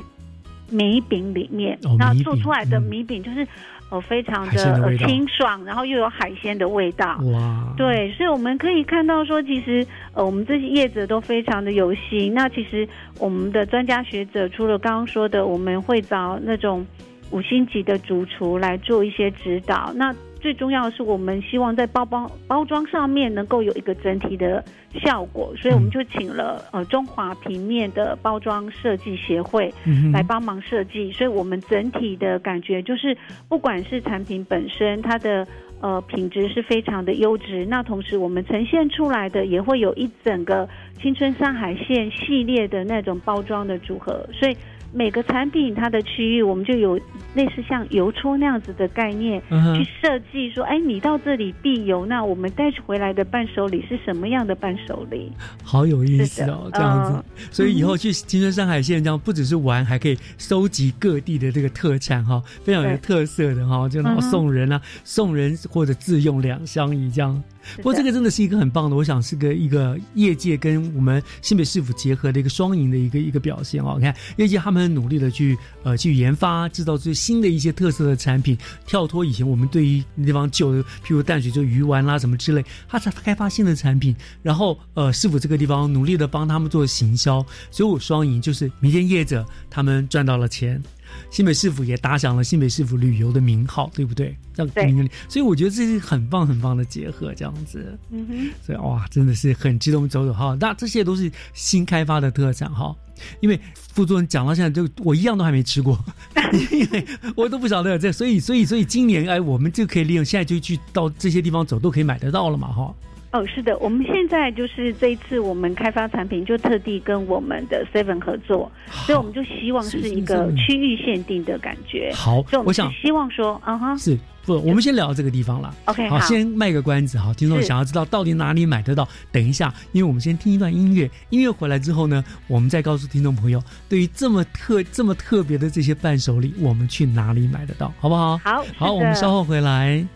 米饼里面，那做出来的米饼就是呃非常的清爽，然后又有海鲜的味道。哇！对，所以我们可以看到说，其实呃我们这些业者都非常的有心。那其实我们的专家学者除了刚刚说的，我们会找那种五星级的主厨来做一些指导。那最重要的是，我们希望在包包包装上面能够有一个整体的效果，所以我们就请了呃中华平面的包装设计协会来帮忙设计，所以我们整体的感觉就是，不管是产品本身它的呃品质是非常的优质，那同时我们呈现出来的也会有一整个青春上海线系列的那种包装的组合，所以。每个产品它的区域，我们就有类似像邮戳那样子的概念去设计，说，哎，你到这里必邮，那我们带回来的伴手礼是什么样的伴手礼？
好有意思哦，这样子。所以以后去青春山海线，这样不只是玩，还可以收集各地的这个特产哈，非常有特色的哈，就然后送人啊，送人或者自用两相宜这样。不过这个真的是一个很棒的，我想是个一个业界跟我们新北市府结合的一个双赢的一个一个表现哦。你看业界他们很努力的去呃去研发制造最新的一些特色的产品，跳脱以前我们对于地方旧的，譬如淡水就鱼丸啦什么之类，他才开发新的产品，然后呃市府这个地方努力的帮他们做行销，所以我双赢就是民间业者他们赚到了钱。新北市府也打响了新北市府旅游的名号，对不对？让对，所以我觉得这是很棒很棒的结合，这样子。嗯哼，所以哇，真的是很激动，走走哈。那这些都是新开发的特产哈，因为副主任讲到现在，就我一样都还没吃过，因为我都不晓得这，所以所以所以今年哎，我们就可以利用现在就去到这些地方走，都可以买得到了嘛哈。
哦，是的，我们现在就是这一次我们开发产品，就特地跟我们的 Seven 合作，所以我们就希望是一个区域限定的感觉。
好，
我
想
希望说，啊哈，
是不？我们先聊这个地方了。
OK，
好，先卖个关子。好，听众想要知道到底哪里买得到？等一下，因为我们先听一段音乐，音乐回来之后呢，我们再告诉听众朋友，对于这么特这么特别的这些伴手礼，我们去哪里买得到？好不好？
好，
好，我们稍后回来。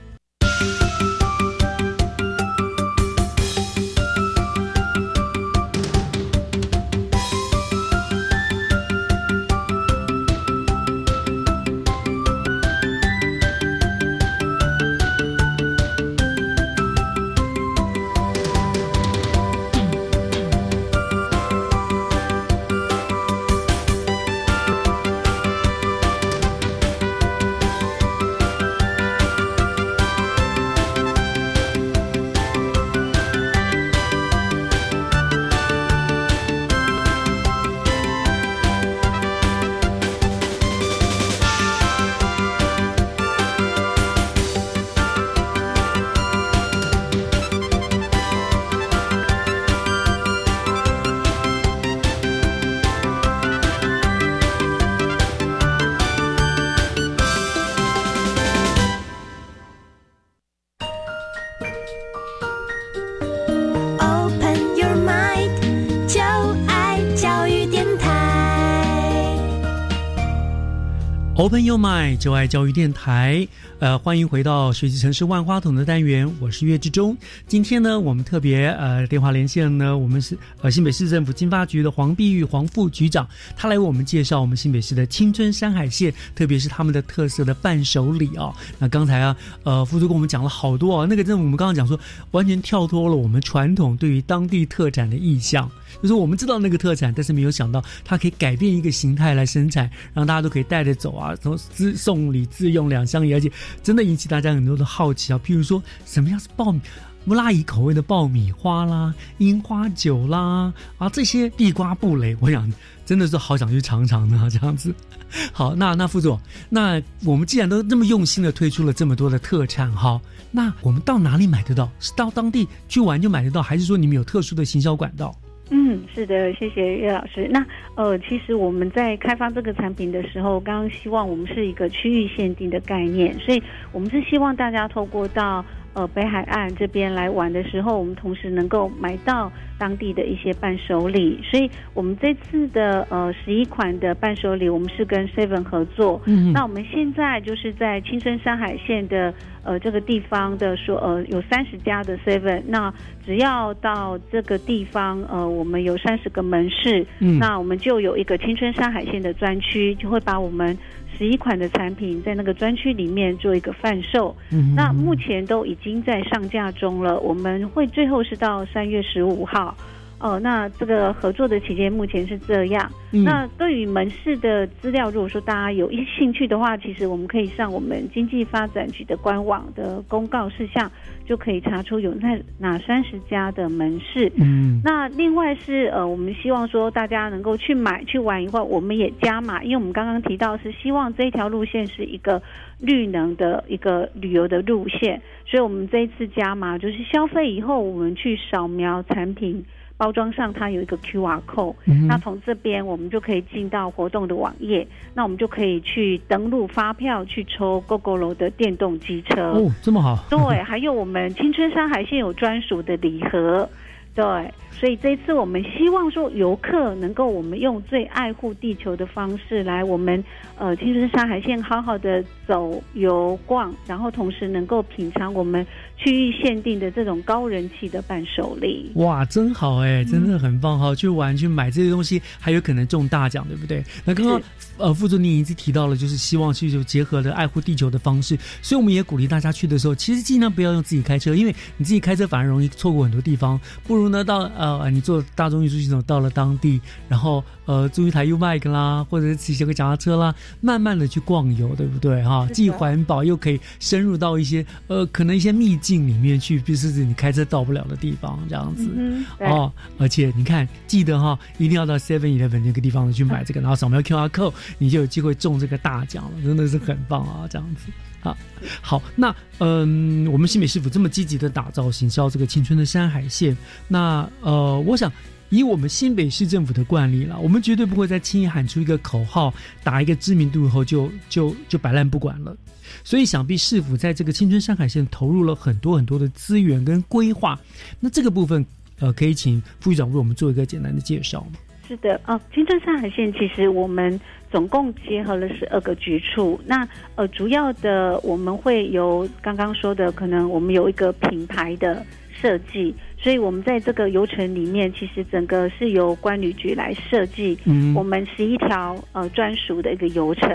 Open Your Mind，就爱教育电台。呃，欢迎回到学习城市万花筒的单元，我是岳志忠。今天呢，我们特别呃电话连线呢，我们是呃新北市政府经发局的黄碧玉黄副局长，他来为我们介绍我们新北市的青春山海线，特别是他们的特色的伴手礼啊。那刚才啊，呃，副主跟我们讲了好多啊，那个真的我们刚刚讲说，完全跳脱了我们传统对于当地特产的意向，就是我们知道那个特产，但是没有想到它可以改变一个形态来生产，让大家都可以带着走啊，从自送礼自用两相宜，而且。真的引起大家很多的好奇啊，譬如说什么样是爆米木拉伊口味的爆米花啦、樱花酒啦啊，这些地瓜布雷，我想真的是好想去尝尝呢。这样子，好，那那副总，那我们既然都这么用心的推出了这么多的特产哈，那我们到哪里买得到？是到当地去玩就买得到，还是说你们有特殊的行销管道？
嗯，是的，谢谢岳老师。那呃，其实我们在开发这个产品的时候，刚刚希望我们是一个区域限定的概念，所以我们是希望大家透过到。呃，北海岸这边来玩的时候，我们同时能够买到当地的一些伴手礼，所以我们这次的呃十一款的伴手礼，我们是跟 Seven 合作。嗯，那我们现在就是在青春山海线的呃这个地方的说呃有三十家的 Seven，那只要到这个地方呃我们有三十个门市，嗯，那我们就有一个青春山海线的专区，就会把我们。十一款的产品在那个专区里面做一个贩售，那目前都已经在上架中了。我们会最后是到三月十五号。哦，那这个合作的期间目前是这样。那对于门市的资料，如果说大家有一兴趣的话，其实我们可以上我们经济发展局的官网的公告事项，就可以查出有那哪三十家的门市。嗯，那另外是呃，我们希望说大家能够去买去玩一会，我们也加码，因为我们刚刚提到是希望这一条路线是一个绿能的一个旅游的路线，所以我们这一次加码就是消费以后，我们去扫描产品。包装上它有一个 Q R code，那从这边我们就可以进到活动的网页，那我们就可以去登录发票去抽 GoGo 楼的电动机车。
哦，这么好。
对，还有我们青春山海线有专属的礼盒。对，所以这一次我们希望说游客能够我们用最爱护地球的方式来我们呃青春山海线好好的走游逛，然后同时能够品尝我们区域限定的这种高人气的伴手礼。
哇，真好哎，真的很棒哈！去玩去买这些东西，还有可能中大奖，对不对？那刚刚呃副总你已经提到了，就是希望去就结合了爱护地球的方式，所以我们也鼓励大家去的时候，其实尽量不要用自己开车，因为你自己开车反而容易错过很多地方，不如。呢，到呃，你坐大众运输系统到了当地，然后呃，租一台 U bike 啦，或者是骑个脚踏车啦，慢慢的去逛游，对不对？哈，既环保又可以深入到一些呃，可能一些秘境里面去，比如是你开车到不了的地方，这样子哦。而且你看，记得哈，一定要到 Seven Eleven 那个地方去买这个，然后扫描 QR code，你就有机会中这个大奖了，真的是很棒啊，这样子。啊，好，那嗯，我们新美师傅这么积极的打造行销这个青春的山海线，那呃，我想以我们新北市政府的惯例了，我们绝对不会再轻易喊出一个口号，打一个知名度以后就就就摆烂不管了。所以想必市府在这个青春山海线投入了很多很多的资源跟规划。那这个部分，呃，可以请副局长为我们做一个简单的介绍吗？
是的，哦，青春山海线其实我们。总共结合了十二个局处，那呃，主要的我们会有刚刚说的，可能我们有一个品牌的设计。所以，我们在这个游程里面，其实整个是由关旅局来设计，嗯我们十一条呃专属的一个游程。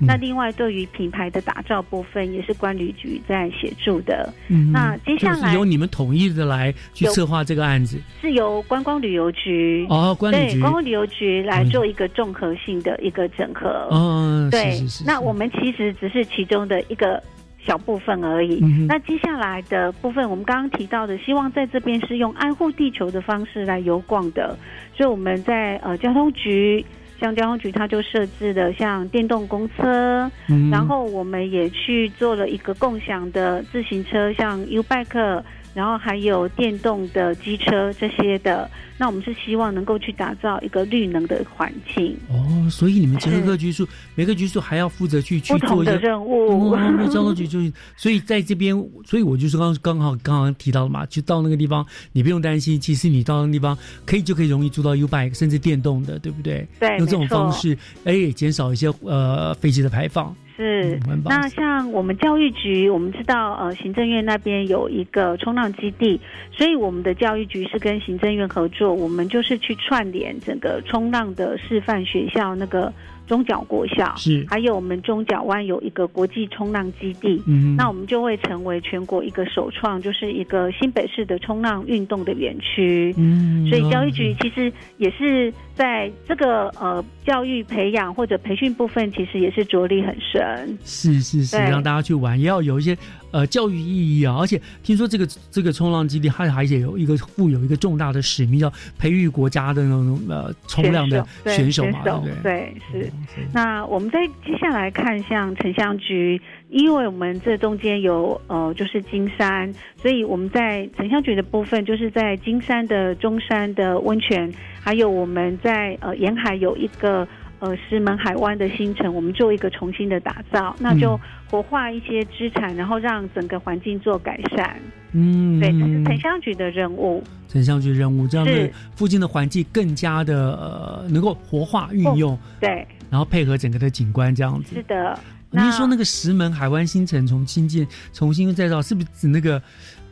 那另外，对于品牌的打造部分，也是关旅局在协助的。那接下来
由你们统一的来去策划这个案子，
是由观光旅游局
哦，关旅局
观光旅游局来做一个综合性的一个整合。
嗯，
对。那我们其实只是其中的一个。小部分而已。那接下来的部分，我们刚刚提到的，希望在这边是用爱护地球的方式来游逛的。所以我们在呃交通局，像交通局，它就设置了像电动公车，然后我们也去做了一个共享的自行车，像 U Bike。然后还有电动的机车这些的，那我们是希望能够去打造一个绿能的环境。
哦，所以你们结合各局处，每个局处还要负责去去做一些
任务。
交通局就是，所以在这边，所以我就是刚刚好刚刚提到了嘛，就到那个地方，你不用担心，其实你到那个地方可以就可以容易租到 U bike，甚至电动的，对不对？
对，
用这种方式，哎，减少一些呃飞机的排放。
是，那像我们教育局，我们知道，呃，行政院那边有一个冲浪基地，所以我们的教育局是跟行政院合作，我们就是去串联整个冲浪的示范学校那个。中角国校
是，
还有我们中角湾有一个国际冲浪基地，
嗯，
那我们就会成为全国一个首创，就是一个新北市的冲浪运动的园区，
嗯，
所以教育局其实也是在这个呃教育培养或者培训部分，其实也是着力很深，
是是是，让大家去玩，也要有一些。呃，教育意义啊，而且听说这个这个冲浪基地，它还也有一个负有一个重大的使命，叫培育国家的那种呃冲浪的选手嘛，对不对？
对，是。那我们再接下来看，像城乡局，因为我们这中间有呃，就是金山，所以我们在城乡局的部分，就是在金山的中山的温泉，还有我们在呃沿海有一个。呃，石门海湾的新城，我们做一个重新的打造，那就活化一些资产，然后让整个环境做改善。
嗯，
对，这是城乡局的任务。
城乡局任务，这样子附近的环境更加的呃能够活化运用。
对，
然后配合整个的景观这样子。
是的。
您说那个石门海湾新城重新建、重新再造，是不是指那个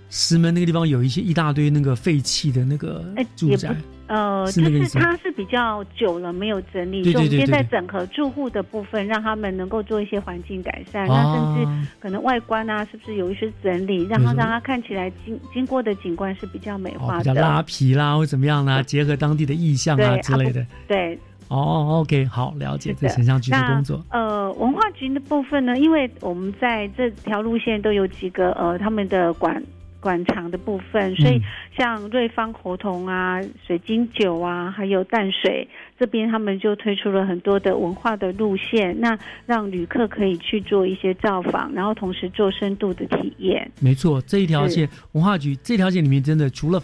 石门那个地方有一些一大堆那个废弃的那个住宅？
呃，就是它是比较久了没有整理，中间在整合住户的部分，让他们能够做一些环境改善，那甚至可能外观啊，是不是有一些整理，让它让它看起来经经过的景观是比较美化的，
比较拉皮啦或怎么样啦，结合当地的意象啊之类的。
对，
哦
，OK，
好，了解这城乡局的工作。
呃，文化局的部分呢，因为我们在这条路线都有几个呃他们的管。馆藏的部分，所以像瑞芳活童啊、水晶酒啊，还有淡水这边，他们就推出了很多的文化的路线，那让旅客可以去做一些造访，然后同时做深度的体验。
没错，这一条线文化局这条线里面真的除了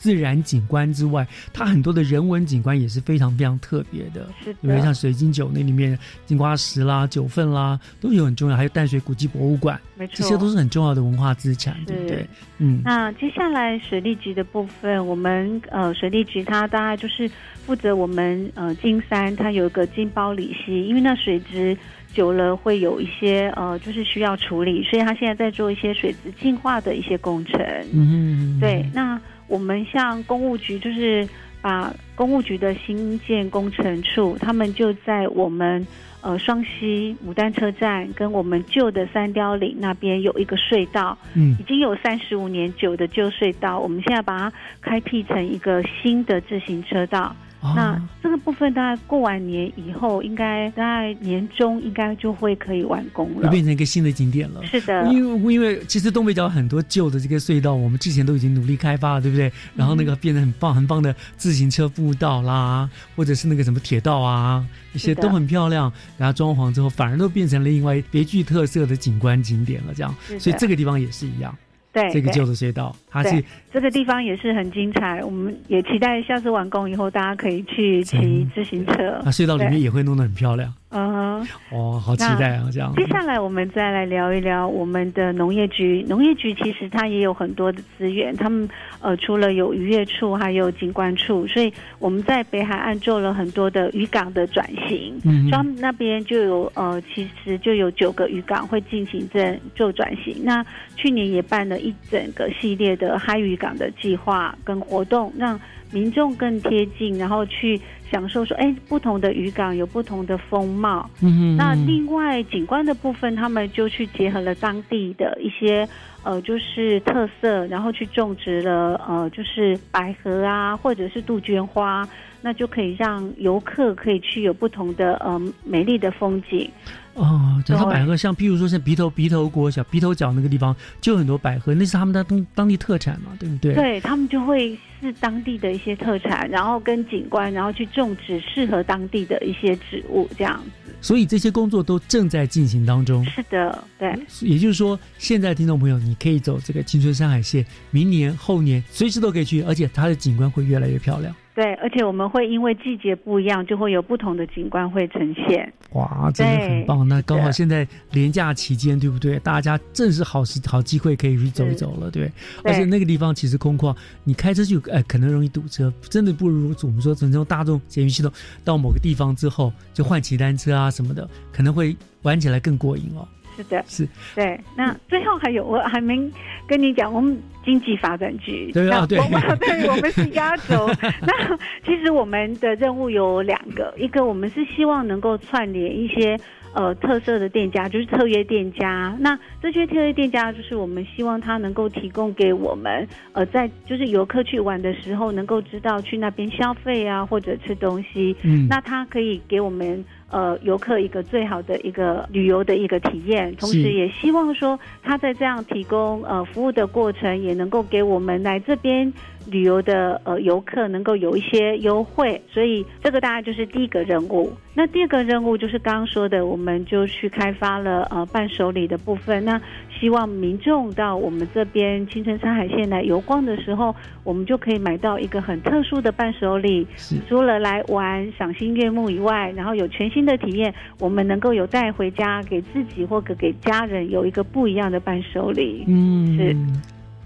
自然景观之外，它很多的人文景观也是非常非常特别的。
是
比如像水晶酒那里面金瓜石啦、九份啦，都有很重要。还有淡水古迹博物馆，
没错，
这些都是很重要的文化资产，对不对？嗯。
那接下来水利局的部分，我们呃水利局它大概就是负责我们呃金山，它有一个金包里溪，因为那水质。久了会有一些呃，就是需要处理，所以他现在在做一些水质净化的一些工程。
嗯，
对。那我们像公务局，就是把公务局的新建工程处，他们就在我们呃双溪牡丹车站跟我们旧的三雕岭那边有一个隧道，
嗯，
已经有三十五年久的旧隧道，我们现在把它开辟成一个新的自行车道。那这个部分大概过完年以后，应该大概年中应该就会可以完工了，
就变成一个新的景点了。
是的，
因为因为其实东北角很多旧的这个隧道，我们之前都已经努力开发了，对不对？然后那个变得很棒很棒的自行车步道啦，或者是那个什么铁道啊，一些都很漂亮。然后装潢之后，反而都变成了另外别具特色的景观景点了。这样，所以这个地方也是一样。
对，
这个旧的隧道，它是
这个地方也是很精彩。我们也期待下次完工以后，大家可以去骑自行车。
那隧道里面也会弄得很漂亮。
嗯，
哦，好期待啊！这样，
接下来我们再来聊一聊我们的农业局。农业局其实它也有很多的资源，他们呃除了有渔业处，还有景观处，所以我们在北海岸做了很多的渔港的转型。
嗯，
他们那边就有呃，其实就有九个渔港会进行这做转型。那去年也办了一整个系列的嗨渔港的计划跟活动，让民众更贴近，然后去。享受说，哎，不同的渔港有不同的风貌。
嗯
那另外景观的部分，他们就去结合了当地的一些呃，就是特色，然后去种植了呃，就是百合啊，或者是杜鹃花，那就可以让游客可以去有不同的呃美丽的风景。
哦，讲到百合，像譬如说像鼻头鼻头国小鼻头角那个地方，就很多百合，那是他们的当当地特产嘛，对不对？
对他们就会是当地的一些特产，然后跟景观，然后去种植适合当地的一些植物，这样子。
所以这些工作都正在进行当中。
是的，对。
也就是说，现在听众朋友，你可以走这个青春山海线，明年后年随时都可以去，而且它的景观会越来越漂亮。
对，而且我们会因为季节不一样，就会有不同的景观会呈现。
哇，真的很棒！那刚好现在连假期间，对不对？大家正是好时好机会可以去走一走了，对。而且那个地方其实空旷，你开车去，哎，可能容易堵车。真的不如我们说，从这种大众捷运系统到某个地方之后，就换骑单车啊什么的，可能会玩起来更过瘾哦。
是的，
是
对。那最后还有，我还没跟你讲，我们经济发展局，
对啊，对，
我们 对，我们是压轴。那其实我们的任务有两个，一个我们是希望能够串联一些呃特色的店家，就是特约店家。那这些特约店家，就是我们希望他能够提供给我们，呃，在就是游客去玩的时候，能够知道去那边消费啊，或者吃东西。
嗯，
那他可以给我们。呃，游客一个最好的一个旅游的一个体验，同时也希望说他在这样提供呃服务的过程，也能够给我们来这边旅游的呃游客能够有一些优惠。所以这个大概就是第一个任务。那第二个任务就是刚刚说的，我们就去开发了呃伴手礼的部分。那希望民众到我们这边青城山海线来游逛的时候，我们就可以买到一个很特殊的伴手礼。除了来玩赏心悦目以外，然后有全新的体验，我们能够有带回家给自己或者给家人有一个不一样的伴手礼。
嗯，
是。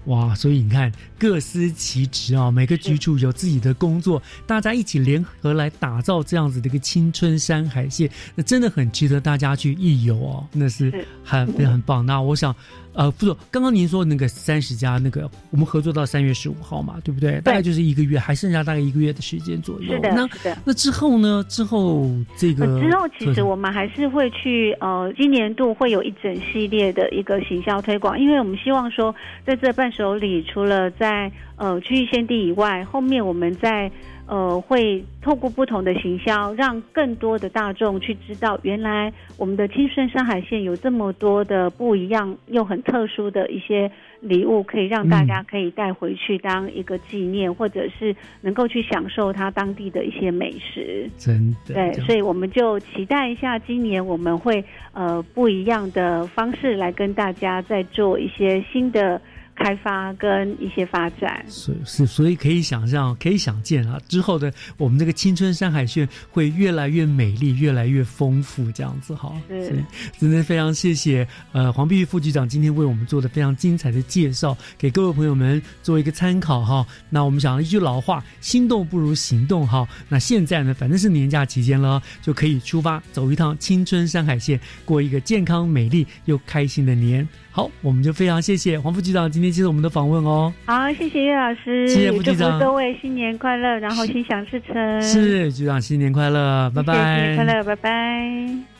哇，所以你看，各司其职啊，每个局处有自己的工作，大家一起联合来打造这样子的一个青春山海线，那真的很值得大家去一游哦，那是很非常很棒。那我想。呃，副总，刚刚您说那个三十家那个，我们合作到三月十五号嘛，对不对？大概就是一个月，还剩下大概一个月的时间左右。
是的，
那那之后呢？之后这个
之后，其实我们还是会去呃，今年度会有一整系列的一个行销推广，因为我们希望说，在这伴手礼除了在呃区域限定以外，后面我们在。呃，会透过不同的行销，让更多的大众去知道，原来我们的青顺山海线有这么多的不一样又很特殊的一些礼物，可以让大家可以带回去当一个纪念，或者是能够去享受它当地的一些美食。
真的，
对，所以我们就期待一下，今年我们会呃不一样的方式来跟大家再做一些新的。开发跟一些发展。
所是所以可以想象，可以想见啊，之后的我们这个青春山海线会越来越美丽，越来越丰富，这样子哈。
是，
真的非常谢谢呃黄碧玉副局长今天为我们做的非常精彩的介绍，给各位朋友们做一个参考哈。那我们想一句老话，心动不如行动哈。那现在呢，反正是年假期间了，就可以出发走一趟青春山海线，过一个健康、美丽又开心的年。好，我们就非常谢谢黄副局长今天接受我们的访问哦。
好，谢谢岳老师，
谢谢副局长，
各位新年快乐，然后心想事成。
是局长，新年快乐，拜拜。
新年快乐，拜拜。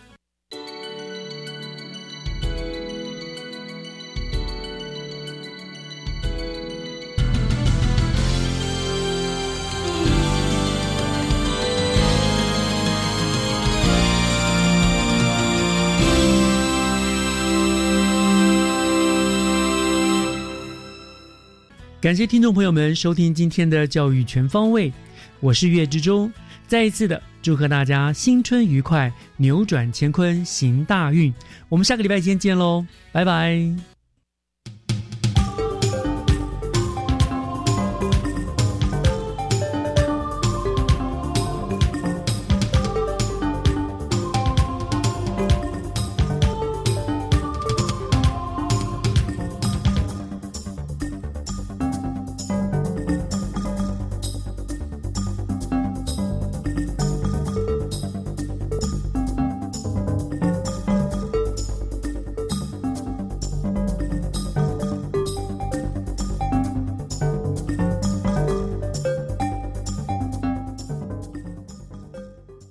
感谢听众朋友们收听今天的教育全方位，我是岳志忠，再一次的祝贺大家新春愉快，扭转乾坤行大运。我们下个礼拜天见喽，拜拜。